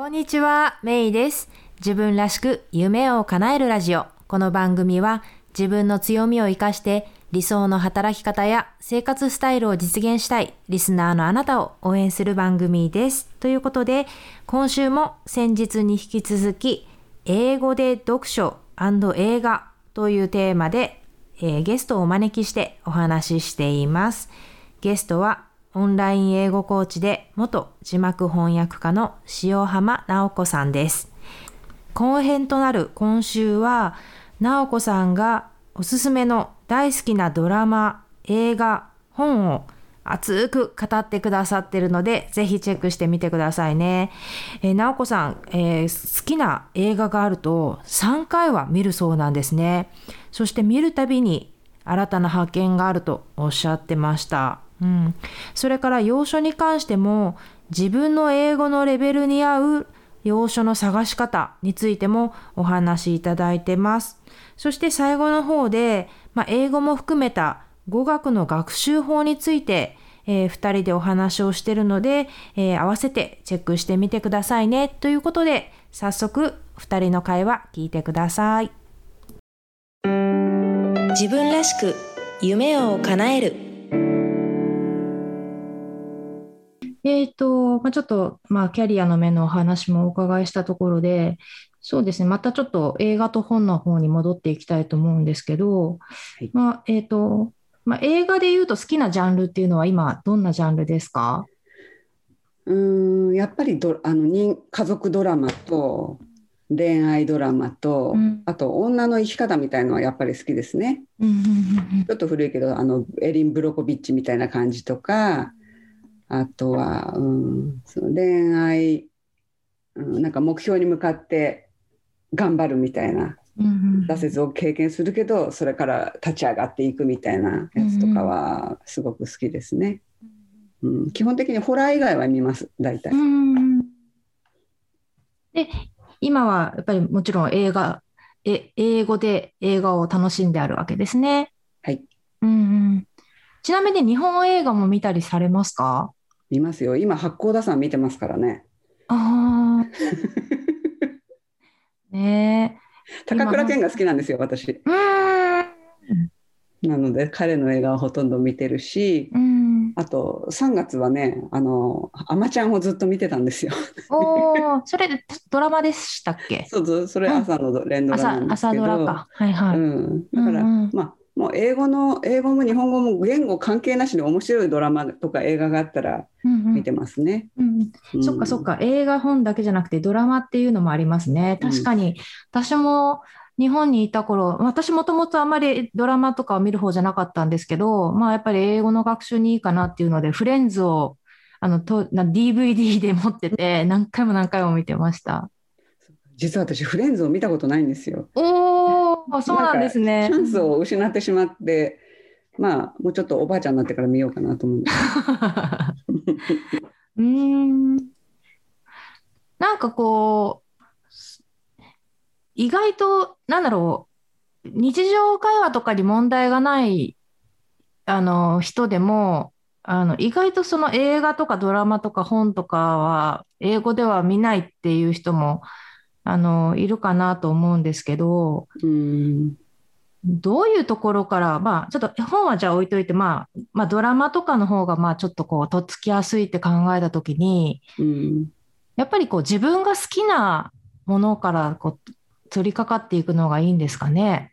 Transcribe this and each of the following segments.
こんにちは、メイです。自分らしく夢を叶えるラジオ。この番組は自分の強みを活かして理想の働き方や生活スタイルを実現したいリスナーのあなたを応援する番組です。ということで、今週も先日に引き続き、英語で読書映画というテーマで、えーゲストをお招きしてお話ししています。ゲストはオンライン英語コーチで元字幕翻訳家の塩浜直子さんです。後編となる今週は、直子さんがおすすめの大好きなドラマ、映画、本を熱く語ってくださってるので、ぜひチェックしてみてくださいね。えー、直子さん、えー好きな映画があると3回は見るそうなんですね。そして見るたびに新たな発見があるとおっしゃってました。うん、それから要所に関しても自分の英語のレベルに合う要所の探し方についてもお話しいただいてます。そして最後の方で、まあ、英語も含めた語学の学習法について、え2人でお話をしてるので、えー合わせてチェックしてみてくださいね。ということで、早速2人の会話聞いてください。自分らしく夢を叶える。えーと、まあ、ちょっと、まあ、キャリアの面のお話もお伺いしたところで、そうですね、またちょっと映画と本の方に戻っていきたいと思うんですけど、はい。まあ、えーと、まあ、映画で言うと好きなジャンルっていうのは今、どんなジャンルですか？うーんやっぱりどあの人家族ドラマと恋愛ドラマと、うん。あと女の生き方みたいのはやっぱり好きですね。ちょっと古いけどあのエリン・ブロコビッチみたいな感じとかあとは、うん、その恋愛、うん、なんか目標に向かって頑張るみたいなうんうん挫折を経験するけどそれから立ち上がっていくみたいなやつとかはすごく好きですね。うん、基本的にホラー以外は見ます大体。うんで、今はやっぱりもちろん映画、え、英語で映画を楽しんであるわけですね。はいうんうん。ちなみに日本映画も見たりされますか？見ますよ。今、八甲田山見てますからね。ああ。ね高倉健が好きなんですよ、私。なので、彼の映画はほとんど見てるし、うん。あと3月はね、あの、あまちゃんをずっと見てたんですよ。おお、それドラマでしたっけ？そうそれ朝の連ドラな朝、んですけど。朝ドラか。はいはい。うん、だから、うんうんまあ、もう英語の、英語も日本語も言語関係なしに面白いドラマとか映画があったら見てますね。うんうんそっかそっか、映画本だけじゃなくてドラマっていうのもありますね。うん確かに、私も日本にいた頃、私もともとあまりドラマとかを見る方じゃなかったんですけど、まあやっぱり英語の学習にいいかなっていうので、フレンズをあのとな DVD で持ってて、何回も何回も見てました。実は私、フレンズを見たことないんですよ。おー、そうなんですねチ。ャンスを失ってしまって、まあ、もうちょっとおばあちゃんになってから見ようかなと思うんです。うーん。なんかこう、意外と、なんだろう、日常会話とかに問題がない、あの、人でも、あの、意外とその映画とかドラマとか本とかは、英語では見ないっていう人も、あの、いるかなと思うんですけど、うんどういうところから、まあ、ちょっと本はじゃあ置いといて、まあ、まあ、ドラマとかの方が、まあ、ちょっとこう、とっつきやすいって考えたときに、うんやっぱりこう、自分が好きなものから、こう、取り掛かっていくのがいいんですかね？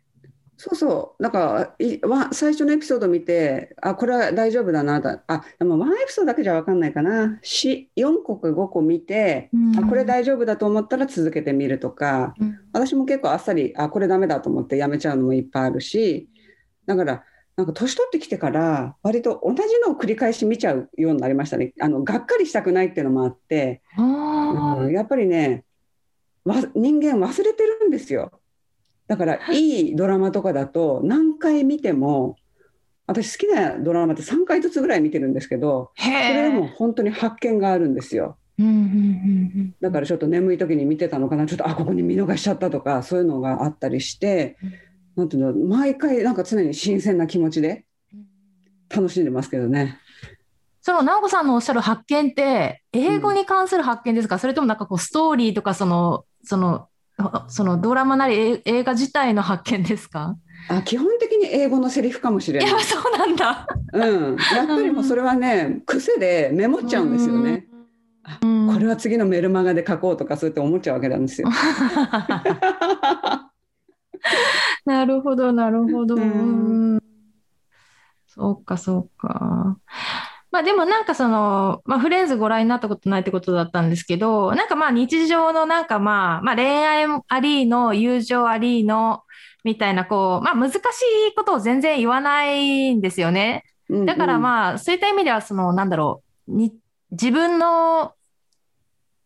そうそう、なんかいわ最初のエピソード見て、あ、これは大丈夫だなだ、あ、でもワンエピソードだけじゃ分かんないかな。し4個か5個見て、うん。あ、これ大丈夫だと思ったら続けてみるとか、うん。私も結構あっさり、あ、これダメだと思ってやめちゃうのもいっぱいあるし、だから、なんか年取ってきてから、割と同じのを繰り返し見ちゃうようになりましたね。あの、がっかりしたくないっていうのもあって、あうんやっぱりねわ人間忘れてるんですよだからいいドラマとかだと何回見ても私好きなドラマって3回ずつぐらい見てるんですけどーそれでも。本当に発見があるんですようんうんうんだからちょっと眠い時に見てたのかなちょっとあここに見逃しちゃったとかそういうのがあったりしてなんていうの毎回なんか常に新鮮な気持ちで楽しんでますけどね。その直子さんのおっしゃる発見って、英語に関する発見ですか、それともなんかこうストーリーとかその、その、そのドラマなりえ映画自体の発見ですか？あ基本的に英語のセリフかもしれないいや、。そうなんだ。うん、やっぱりもうそれはね癖でメモっちゃうんですよね。うん。これは次のメルマガで書こうとかそうやって思っちゃうわけなんですよ。なるほど、なるほど。うんうんそうか、そうか。まあでもなんかその、まあフレンズご覧になったことないってことだったんですけど、なんかまあ日常のなんかまあ、まあ恋愛ありの、友情ありの、みたいなこう、まあ難しいことを全然言わないんですよね。だからあ、まあそういった意味ではその、なんだろう、に、自分の、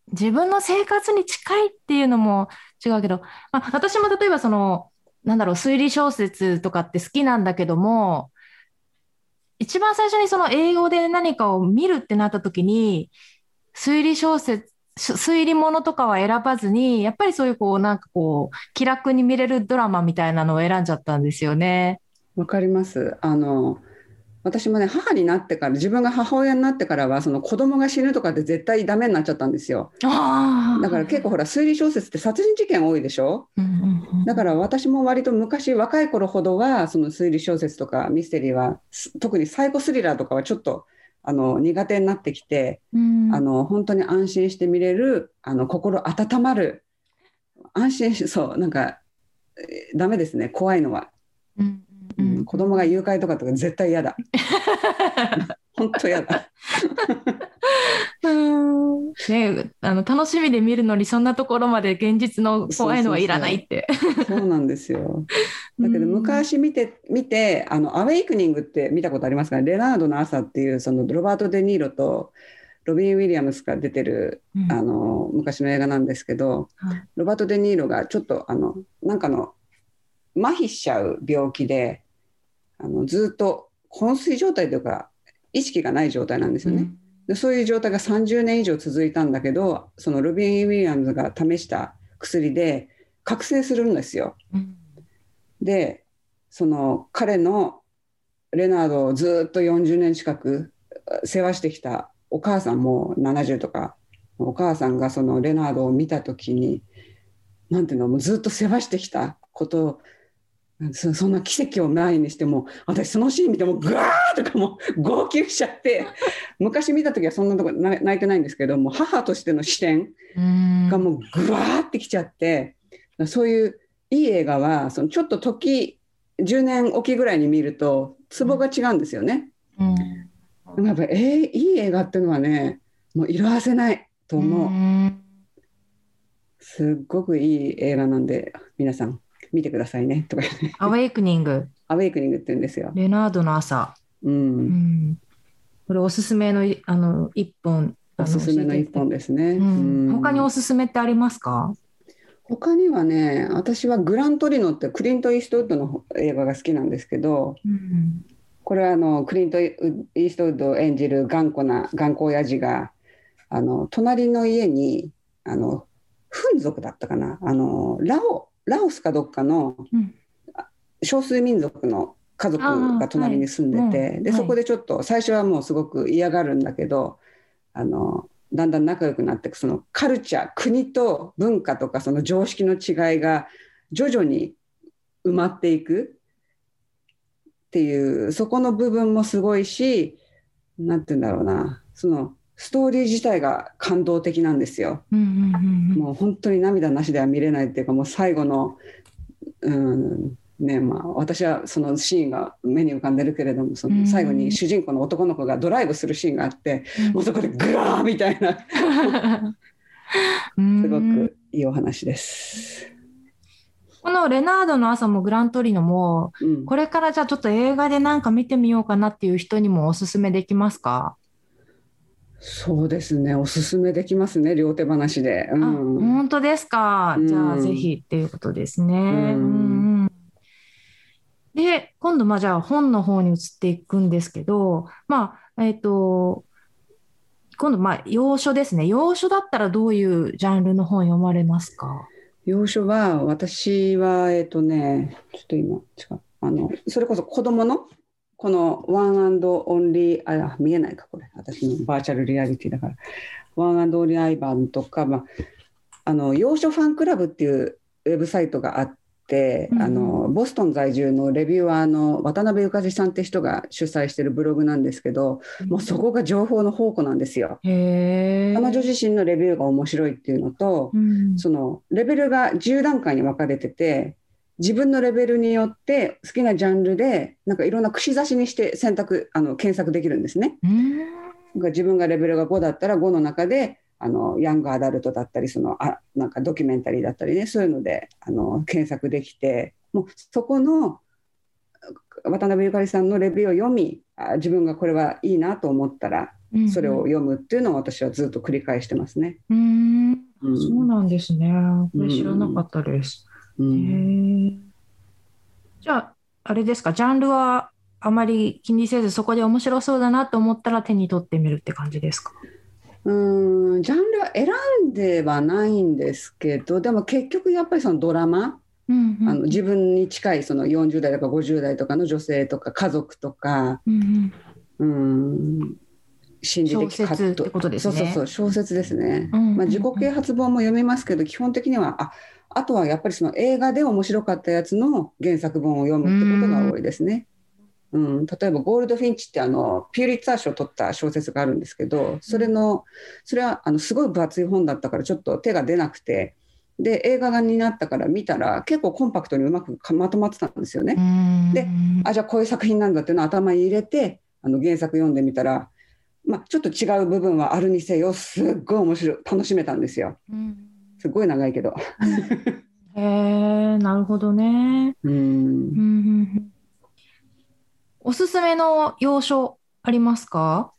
自分の生活に近いっていうのも違うけど、まあ、私も例えばその、なんだろう、推理小説とかって好きなんだけども、一番最初にその英語で何かを見るってなった時に、推理小説、推理物とかは選ばずに、やっぱりそういうこう、なんかこう、気楽に見れるドラマみたいなのを選んじゃったんですよね。わかります。あの私もね母になってから自分が母親になってからはその子供が死ぬとかって絶対ダメになっちゃったんですよ。あだから結構ほら推理小説って殺人事件多いでしょ？うんうんうんだから私も割と昔若い頃ほどはその推理小説とかミステリーはす特にサイコスリラーとかはちょっとあの苦手になってきて、うん。あの本当に安心して見れるあの心温まる安心しそうなんかえーダメですね怖いのは、うん、子供が誘拐とかとか絶対嫌だ。本当嫌だ。うん。ねあの楽しみで見るのにそんなところまで現実の怖いのはいらないって。そうなんですよ。だけどうん。昔見て見てあのアウェイクニングって見たことありますか？レナードの朝っていうそのロバート・デ・ニーロとロビン・ウィリアムスが出てるうん。あの昔の映画なんですけどはい。ロバート・デ・ニーロがちょっとあのなんかの麻痺しちゃう病気であのずっと昏睡状態というか意識がない状態なんですよね。でそういう状態が30年以上続いたんだけどそのロビン・ウィリアムズが試した薬で覚醒するんですよ。うんでその彼のレナードをずっと40年近く世話してきたお母さんも70とかお母さんがそのレナードを見た時になんていうのもうずっと世話してきたことをそそんな奇跡を前にしても私そのシーン見てもぐわーとかもう 号泣しちゃって 昔見た時はそんなとこな泣いてないんですけども母としての視点うん。がもうぐわーってきちゃってそういういい映画はそのちょっと時10年おきぐらいに見るとツボが違うんですよね。うん。やっぱり、えーいい映画っていうのはねもう色あせないと思う。ん。すっごくいい映画なんで皆さん見てくださいねとか。ねアウェイクニング、アウェイクニングって言うんですよ。レナードの朝。う、うん。んこれおすすめのいあの一本。あおすすめの一本でですね。うん。うん。他におすすめってありますか？他にはね私はグラントリノってクリント・イーストウッドの映画が好きなんですけどうん。これはあのクリント・イーストウッドを演じる頑固な頑固親父があの隣の家にあのフン族だったかな。あのラオラオスかどっかのうん。少数民族の家族が隣に住んでて、はい。でそこでちょっと最初はもうすごく嫌がるんだけどあのだんだん仲良くなっていくそのカルチャー国と文化とかその常識の違いが徐々に埋まっていくっていうそこの部分もすごいしなんて言うんだろうなそのストーリー自体が感動的なんですよ。もう本当に涙なしでは見れないっていうかもう最後の、うんねまあ、私はそのシーンが目に浮かんでるけれどもその最後に主人公の男の子がドライブするシーンがあってもうそこでグワーみたいな。うん。すごくいいお話です。このレナードの朝もグラントリノも、うん、これからじゃあちょっと映画でなんか見てみようかなっていう人にもおすすめできますか、そうですねおすすめできますね両手話で。うあ、ん本当ですか。じゃあうんぜひっていうことですね。んうんうんで、今度まあじゃあ本の方に移っていくんですけど、まあ、えっと、今度まあ洋書ですね。洋書だったらどういうジャンルの本読まれますか？洋書は私はえっ、とねちょっと今違うあのそれこそ子供のこのワンオンリーあ見えないかこれ。私のバーチャルリアリティだから。ワンオンリーアイバンとか、まあ、あの洋書ファンクラブっていうウェブサイトがあって、うん、あのボストン在住のレビューアーの渡辺由佳里さんって人が主催してるブログなんですけど、うん、もうそこが情報の宝庫なんですよ。彼女自身のレビューが面白いっていうのと、うん、そのレベルが10段階に分かれてて自分のレベルによって好きなジャンルでなんかいろんな串刺しにして選択あの検索できるんですね。自分がレベルが5だったら5の中であのヤングアダルトだったりそのあなんかドキュメンタリーだったりねそういうのであの検索できてもうそこの渡辺ゆかりさんのレビューを読みあ自分がこれはいいなと思ったらそれを読むっていうのを私はずっと繰り返してますね。うん、うん、そうなんですね。これ知らなかったです。うん、へじゃああれですか？ジャンルはあまり気にせずそこで面白そうだなと思ったら手に取ってみるって感じですか？うんジャンルは選んではないんですけどでも結局やっぱりそのドラマ、うんうん、あの自分に近いその40代とか50代とかの女性とか家族とか、うんうん、心理的葛藤。ってことですね。そうそうそう小説ですね、うんうんうん、まあ、自己啓発本も読みますけど基本的にはああとはやっぱりその映画で面白かったやつの原作本を読むってことが多いですね。うん、例えばゴールドフィンチってあのピューリッツァー賞を取った小説があるんですけどそれのそれはあのすごい分厚い本だったからちょっと手が出なくてで映画になったから見たら結構コンパクトにうまくまとまってたんですよね。であじゃあこういう作品なんだっていうのを頭に入れてあの原作読んでみたら、まあ、ちょっと違う部分はあるにせよすっごい面白い楽しめたんですよ。すごい長いけど。へえなるほどね。うん。おすすめの洋書ありますか？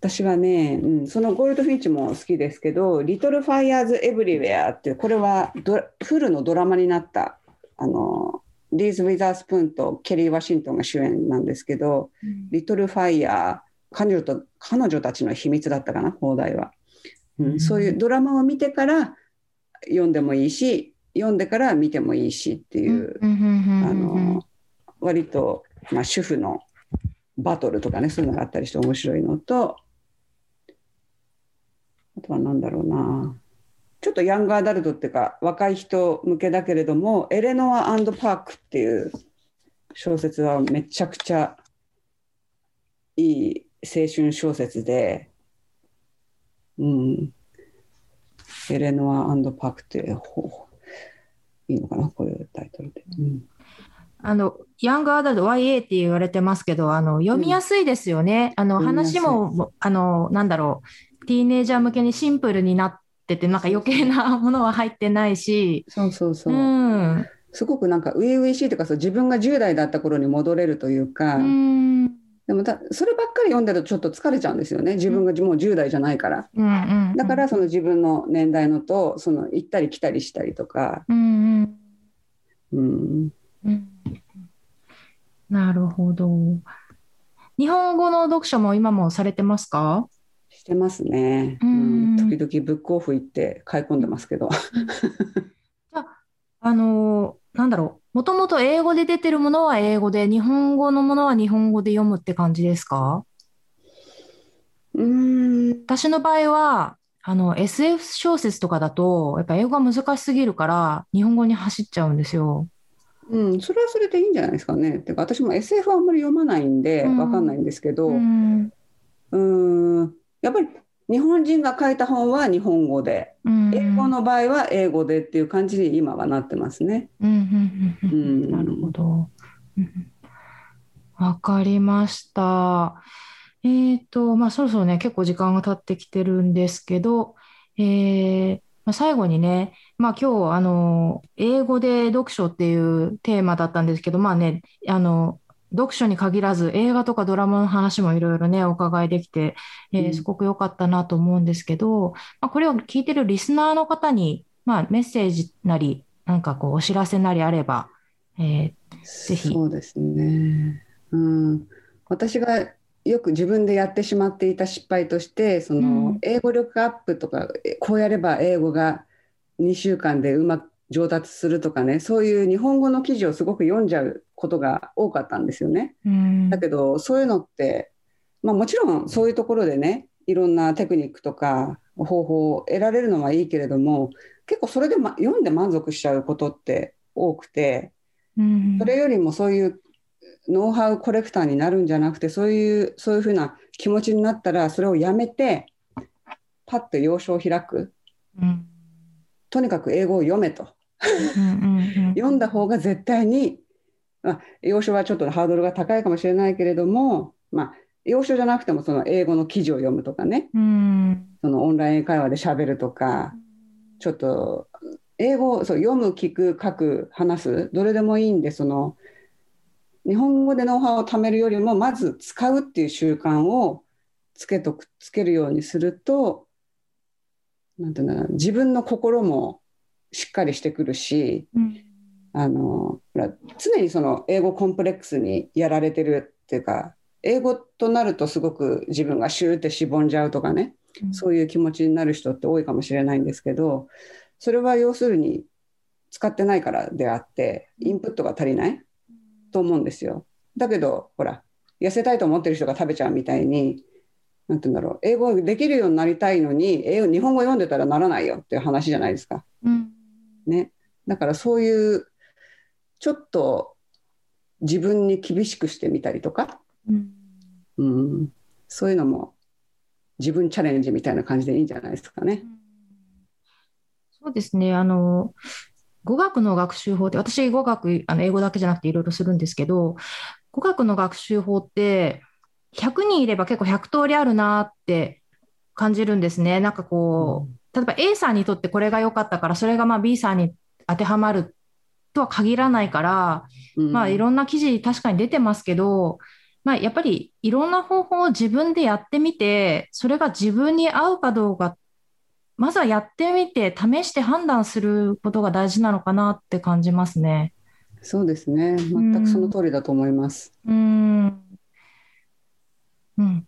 私はね、うん、そのゴールドフィンチも好きですけど「リトル・ファイヤーズ・エブリウェア」っていうこれはドフルのドラマになったあのリーズ・ウィザースプーンとケリー・ワシントンが主演なんですけど「うん、リトル・ファイヤー」彼女と彼女たちの秘密だったかな放題は、うん、うん、そういうドラマを見てから読んでもいいし読んでから見てもいいしっていう、あの割と、まあ、主婦のバトルとかねそういうのがあったりして面白いのとあとは何だろうな。ちょっとヤングアダルトっていうか若い人向けだけれども「エレノアパーク」っていう小説はめちゃくちゃいい青春小説で、うん、エレノアパークっていいのかなこういうタイトルで。うんあの、ヤングアダルト YA って言われてますけど、あの、読みやすいですよね。うん、あの、話も、あの、なんだろう、ティーネイジャー向けにシンプルになってて、なんか余計なものは入ってないし。そうそうそう。うん、すごくなんか、初々しいというか、そう自分が10代だった頃に戻れるというか、うんでもだそればっかり読んでるとちょっと疲れちゃうんですよね。自分がもう10代じゃないから、うんうんうん、だからその自分の年代のとその行ったり来たりしたりとか、うんうん、うん、なるほど。日本語の読書も今もされてますか？してますね、うん、時々ブックオフ行って買い込んでますけど。じゃあのもともと英語で出てるものは英語で、日本語のものは日本語で読むって感じですか？うん。私の場合は、あの、SF 小説とかだと、やっぱ英語が難しすぎるから、日本語に走っちゃうんですよ。うん、それはそれでいいんじゃないですかね。てか私も SF はあんまり読まないんで、わかんないんですけど、うん、うん。やっぱり日本人が書いた本は日本語で、うん、英語の場合は英語でっていう感じに今はなってますね。なるほど。わかりました。えっ、ー、と、まあ、そろそろね、結構時間が経ってきてるんですけど、えー、まあ、最後にね、まあ、今日、あの、英語で読書っていうテーマだったんですけど、まあね、あの、読書に限らず映画とかドラマの話もいろいろね、お伺いできて、えー、すごく良かったなと思うんですけど、まあ、これを聞いてるリスナーの方に、まあ、メッセージなり、なんかこう、お知らせなりあれば、えー、ぜひ。そうですね。うん。私がよく自分でやってしまっていた失敗として、その、英語力アップとか、こうやれば英語が2週間でうま上達するとかねそういう日本語の記事をすごく読んじゃうことが多かったんですよね。だけどそういうのって、まあ、もちろんそういうところでねいろんなテクニックとか方法を得られるのはいいけれども結構それで、ま、読んで満足しちゃうことって多くて、それよりもそういうノウハウコレクターになるんじゃなくてそういうそういうふうな気持ちになったらそれをやめてパッと要所を開く、うん、とにかく英語を読めと読んだ方が絶対に、まあ、要所はちょっとハードルが高いかもしれないけれども、まあ、要所じゃなくてもその英語の記事を読むとかね、うん、そのオンライン会話でしゃべるとかちょっと英語そう読む聞く書く話すどれでもいいんでその日本語でノウハウを貯めるよりもまず使うっていう習慣をつけとくつけるようにするとなんていうの自分の心もしっかりしてくるし、うん、あの常にその英語コンプレックスにやられてるっていうか英語となるとすごく自分がシューってしぼんじゃうとかね、うん、そういう気持ちになる人って多いかもしれないんですけどそれは要するに使ってないからであってインプットが足りないと思うんですよ。だけどほら痩せたいと思ってる人が食べちゃうみたいになんて言うんだろう英語できるようになりたいのに英語日本語読んでたらならないよっていう話じゃないですか。うん、ね、だからそういうちょっと自分に厳しくしてみたりとか、うん、うん、そういうのも自分チャレンジみたいな感じでいいんじゃないですかね。そうですね。あの語学の学習法って私語学あの英語だけじゃなくていろいろするんですけど語学の学習法って100人いれば結構100通りあるなって感じるんですね。なんかこう、例えば A さんにとってこれが良かったから、それがまあ B さんに当てはまるとは限らないから、うん、まあいろんな記事確かに出てますけど、まあやっぱりいろんな方法を自分でやってみて、それが自分に合うかどうか、まずはやってみて試して判断することが大事なのかなって感じますね。そうですね。全くその通りだと思います。うん。うん。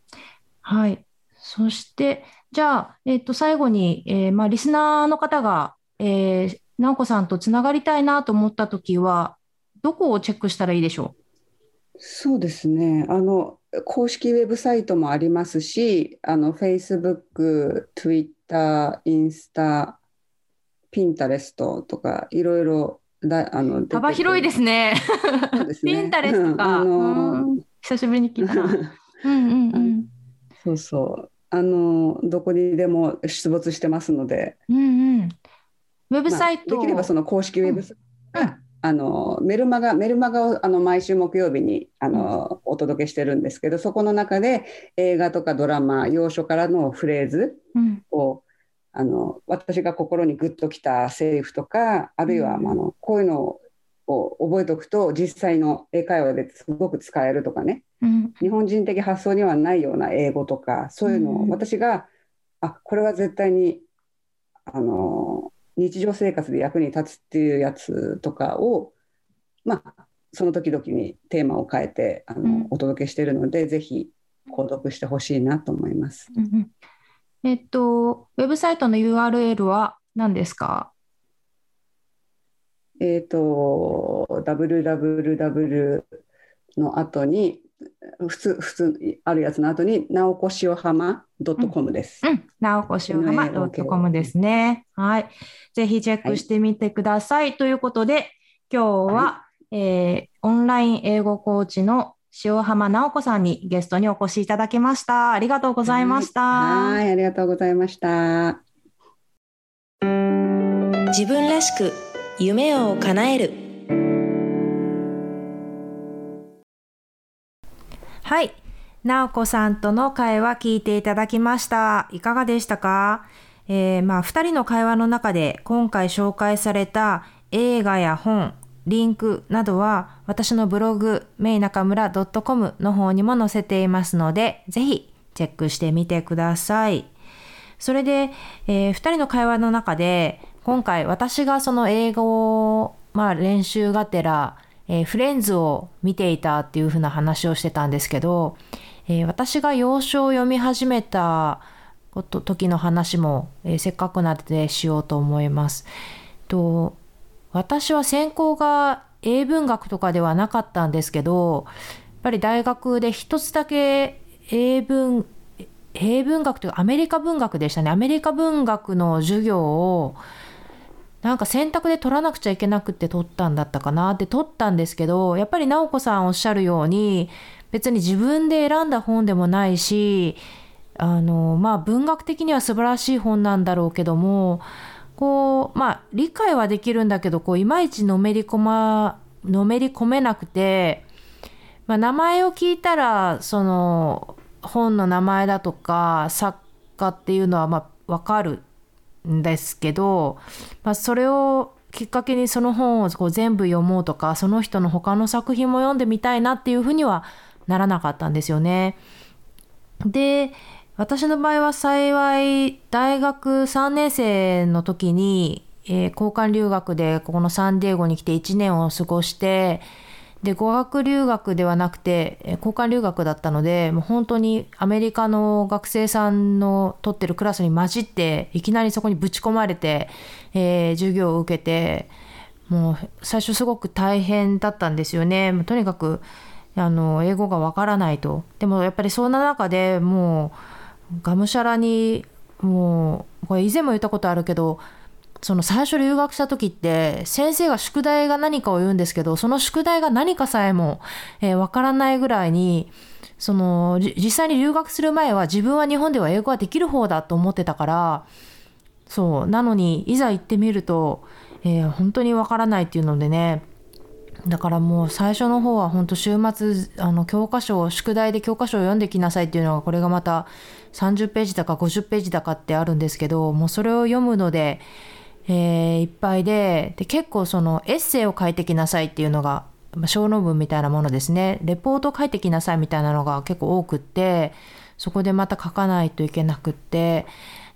はい。そして、じゃあ、えっと、最後に、えー、まあ、リスナーの方が、えー、直子さんとつながりたいなと思ったときは、どこをチェックしたらいいでしょう？そうですね。あの、公式ウェブサイトもありますし、あの、Facebook、Twitter、インスタ、ピンタレストとか、いろいろだあの幅広いですね。すねピンタレストか、あのー、久しぶりに聞いたな。うんうんうん、そうそうあのどこにでも出没してますので、うんうん、ウェブサイト、まあ、できればその公式ウェブサイトが、うん、あのメルマガメルマガをあの毎週木曜日にあの、お届けしてるんですけどそこの中で映画とかドラマ要所からのフレーズを、あの私が心にグッときたセリフとかあるいは、あのこういうのをを覚えておくと実際の英会話ですごく使えるとかね、うん、日本人的発想にはないような英語とかそういうのを私が、あこれは絶対にあの日常生活で役に立つっていうやつとかをまあその時々にテーマを変えてあの、うん、お届けしているのでぜひ購読してほしいなと思います。うん、えっとウェブサイトの URL は何ですか？えっ、ー、と、www の後に、普通、普通、あるやつの後に、なおこしおはま .com です。うん、なおこしおはま .com ですね。はい。ぜひチェックしてみてください。はい、ということで、今日は、はい、えー、オンライン英語コーチの塩浜直子さんにゲストにお越しいただきました。ありがとうございました。はい、ありがとうございました。自分らしく夢を叶えるはい。直子さんとの会話聞いていただきました。いかがでしたか、えー、まあ2人の会話の中で今回紹介された映画や本リンクなどは私のブログメイナカムラ .com の方にも載せていますのでぜひチェックしてみてください。それで、えー、2人の会話の中で今回私がその英語を、まあ、練習がてら、えー、フレンズを見ていたっていうふうな話をしてたんですけど、えー、私が洋書を読み始めたこと時の話も、えー、せっかくなのでしようと思います。と私は専攻が英文学とかではなかったんですけどやっぱり大学で一つだけ英文英文学というかアメリカ文学でしたねアメリカ文学の授業をなんか選択で取らなくちゃいけなくて取ったんだったかなって取ったんですけどやっぱり直子さんおっしゃるように別に自分で選んだ本でもないしあのまあ文学的には素晴らしい本なんだろうけどもこうまあ理解はできるんだけどこういまいちのめり込まのめり込めなくて、まあ、名前を聞いたらその本の名前だとか作家っていうのはまあ分かるんですけど、まあ、それをきっかけにその本をこう全部読もうとかその人の他の作品も読んでみたいなっていうふうにはならなかったんですよね。で私の場合は幸い大学3年生の時に、えー、交換留学でここのサンディエゴに来て1年を過ごしてで語学留学ではなくて交換留学だったのでもう本当にアメリカの学生さんの取ってるクラスに混じっていきなりそこにぶち込まれて、えー、授業を受けてもう最初すごく大変だったんですよね。とにかくあの英語がわからないと。でもやっぱりそんな中でもうがむしゃらにもうこれ以前も言ったことあるけどその最初留学した時って先生が宿題が何かを言うんですけどその宿題が何かさえもわ、えー、からないぐらいにその実際に留学する前は自分は日本では英語はできる方だと思ってたからそうなのにいざ行ってみると、えー、本当にわからないっていうのでね。だからもう最初の方は本当週末あの教科書を宿題で教科書を読んできなさいっていうのがこれがまた30ページだか50ページだかってあるんですけどもうそれを読むのでえー、いっぱいでで結構そのエッセイを書いてきなさいっていうのが小論文みたいなものですね。レポートを書いてきなさいみたいなのが結構多くってそこでまた書かないといけなくって。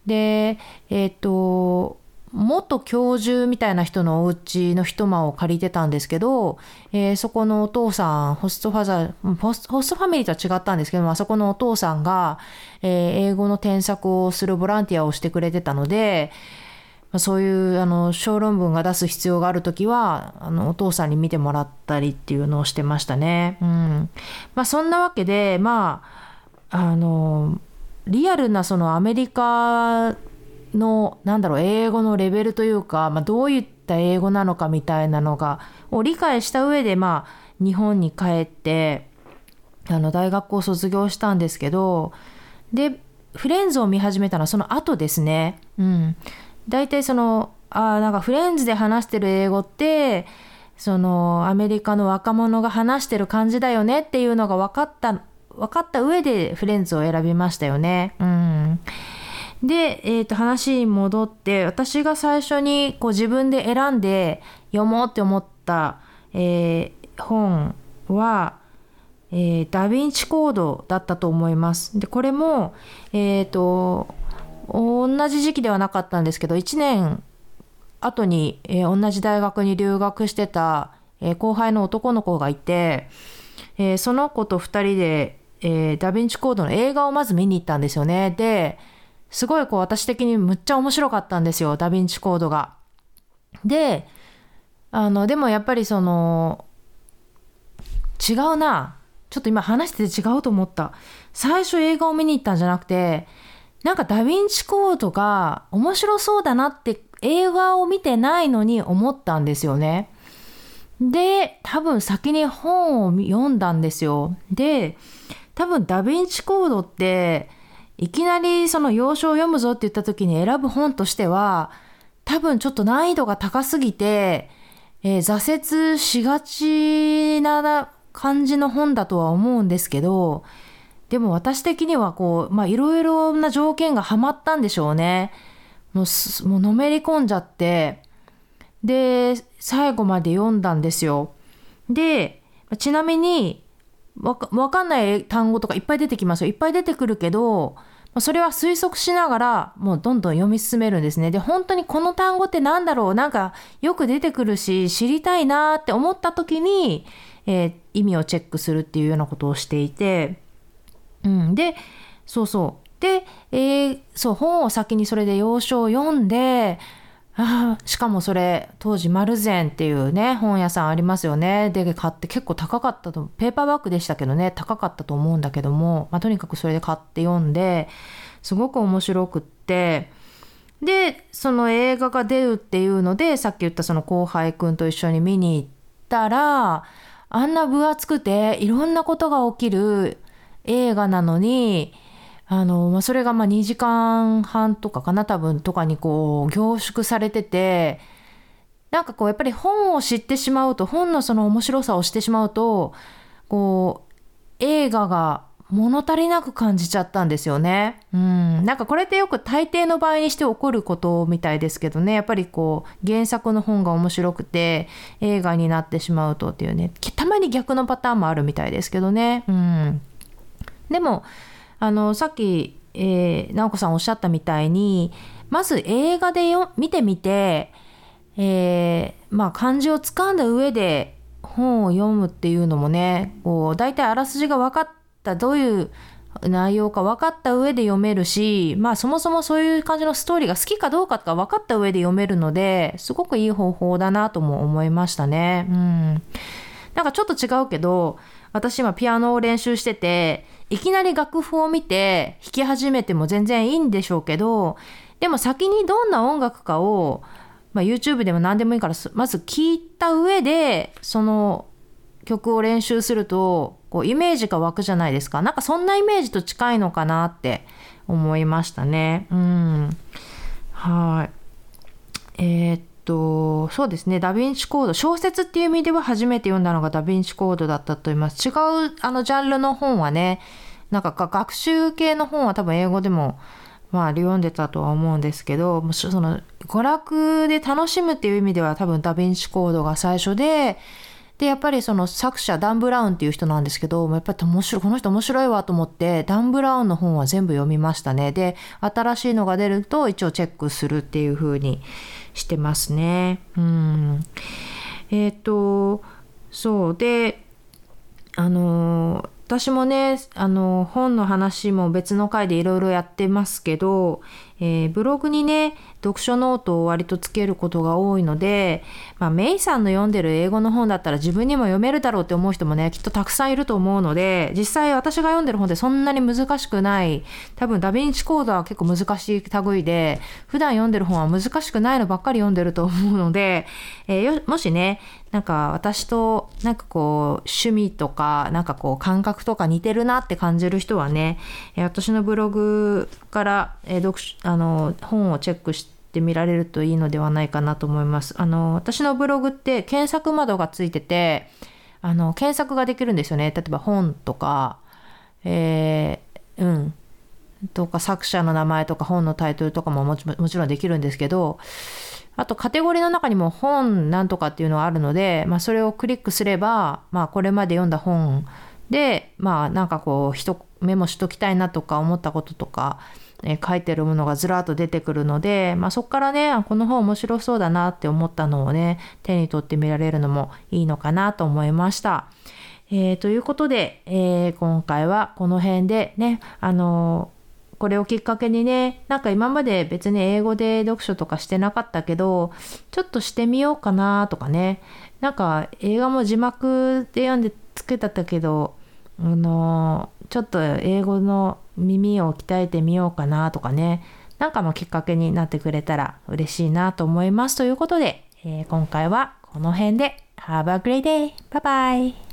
でえっ、ー、と元教授みたいな人のお家の一間を借りてたんですけど、えー、そこのお父さん、ホストファザー、ホスホストファミリーとは違ったんですけど、あそこのお父さんが、えー、英語の添削をするボランティアをしてくれてたので、そういうあの小論文が出す必要がある時はあのお父さんに見てもらったりっていうのをしてましたね。うんまあ、そんなわけでまああのリアルなそのアメリカのなんだろう英語のレベルというか、まあ、どういった英語なのかみたいなのがを理解した上でまあ日本に帰ってあの大学を卒業したんですけどでフレンズを見始めたのはその後ですね。うん大体そのあなんかフレンズで話してる英語ってそのアメリカの若者が話してる感じだよねっていうのが分かった分かった上でフレンズを選びましたよね。うん、で、えー、と話に戻って私が最初にこう自分で選んで読もうって思った、えー、本は、えー、ダ・ヴィンチコードだったと思います。でこれも、えーと同じ時期ではなかったんですけど1年後に、えー、同じ大学に留学してた、えー、後輩の男の子がいて、えー、その子と2人で、えダ・ヴィンチコードの映画をまず見に行ったんですよね。ですごいこう私的にむっちゃ面白かったんですよダ・ヴィンチコードが。であのでもやっぱりその違うな。ちょっと今話してて違うと思った。最初映画を見に行ったんじゃなくてなんかダヴィンチコードが面白そうだなって映画を見てないのに思ったんですよね。で、多分先に本を読んだんですよ。で、多分ダヴィンチコードっていきなりその要所を読むぞって言った時に選ぶ本としては多分ちょっと難易度が高すぎて、えー、挫折しがちな感じの本だとは思うんですけど、でも私的にはこう、まあいろいろな条件がはまったんでしょうね。もう、もうのめり込んじゃって、で、最後まで読んだんですよ。で、ちなみに、わかんない単語とかいっぱい出てきますよ。いっぱい出てくるけど、それは推測しながら、もうどんどん読み進めるんですね。で、本当にこの単語って何だろう？なんかよく出てくるし、知りたいなって思った時に、えー、意味をチェックするっていうようなことをしていて、うん、でそうそう。で、えー、そう本を先にそれで要所を読んであしかもそれ当時マルゼンっていうね本屋さんありますよね。で買って結構高かったとペーパーバッグでしたけどね高かったと思うんだけども、まあ、とにかくそれで買って読んですごく面白くって。でその映画が出るっていうのでさっき言ったその後輩くんと一緒に見に行ったらあんな分厚くていろんなことが起きる映画なのにあの、それがま2時間半とかかな多分とかにこう凝縮されててなんかこうやっぱり本を知ってしまうと本のその面白さを知ってしまうとこう映画が物足りなく感じちゃったんですよね。うん。なんかこれってよく大抵の場合にして起こることみたいですけどね。やっぱりこう原作の本が面白くて映画になってしまうとっていうね。たまに逆のパターンもあるみたいですけどね。うん。でも、あの、さっき、えー、直子さんおっしゃったみたいに、まず映画でよ見てみて、えー、まあ漢字をつかんだ上で本を読むっていうのもね、こう、大体あらすじが分かったどういう内容か分かった上で読めるし、まあそもそもそういう感じのストーリーが好きかどうかとか分かった上で読めるので、すごくいい方法だなとも思いましたね。うん。なんかちょっと違うけど、私今ピアノを練習してて、いきなり楽譜を見て弾き始めても全然いいんでしょうけど、でも先にどんな音楽かを、まあ、YouTube でも何でもいいからまず聞いた上でその曲を練習するとこうイメージが湧くじゃないですか。なんかそんなイメージと近いのかなって思いましたね。うん。はい。えー、っと、そうですね。ダヴィンチコード。小説っていう意味では初めて読んだのがダヴィンチコードだったと思います。違うあのジャンルの本はね、なんか学習系の本は多分英語でもまあ読んでたとは思うんですけど、その娯楽で楽しむっていう意味では多分ダヴィンチコードが最初で、で、やっぱりその作者、ダン・ブラウンっていう人なんですけど、やっぱり面白、この人面白いわと思って、ダン・ブラウンの本は全部読みましたね。で、新しいのが出ると一応チェックするっていう風にしてますね。うん。えっ、と、そう。で、あの私もね、あの、本の話も別の回でいろいろやってますけど、えー、ブログにね、読書ノートを割とつけることが多いので、まあ、メイさんの読んでる英語の本だったら自分にも読めるだろうって思う人もね、きっとたくさんいると思うので、実際私が読んでる本ってそんなに難しくない、多分ダヴィンチコードは結構難しい類で、普段読んでる本は難しくないのばっかり読んでると思うので、えー、もしね、なんか私となんかこう趣味とかなんかこう感覚とか似てるなって感じる人はね、え私のブログから、え読あの本をチェックしてみられるといいのではないかなと思います。あの、私のブログって検索窓がついてて、あの、検索ができるんですよね。例えば本とか、えー、うん。とか作者の名前とか本のタイトルとかももちもちろんできるんですけど、あとカテゴリーの中にも本なんとかっていうのがあるので、まあそれをクリックすれば、まあこれまで読んだ本で、まあなんかこう、メモしときたいなとか思ったこととか、え書いてるものがずらっと出てくるので、まあ、そこからねこの本面白そうだなって思ったのをね手に取ってみられるのもいいのかなと思いました。えー、ということで、えー、今回はこの辺でねあのこれをきっかけにねなんか今まで別に英語で読書とかしてなかったけどちょっとしてみようかなとかねなんか映画も字幕で読んでつけたけどあのちょっと英語の耳を鍛えてみようかなとかねなんかのきっかけになってくれたら嬉しいなと思いますということで、えー、今回はこの辺で Have a great day! Bye bye!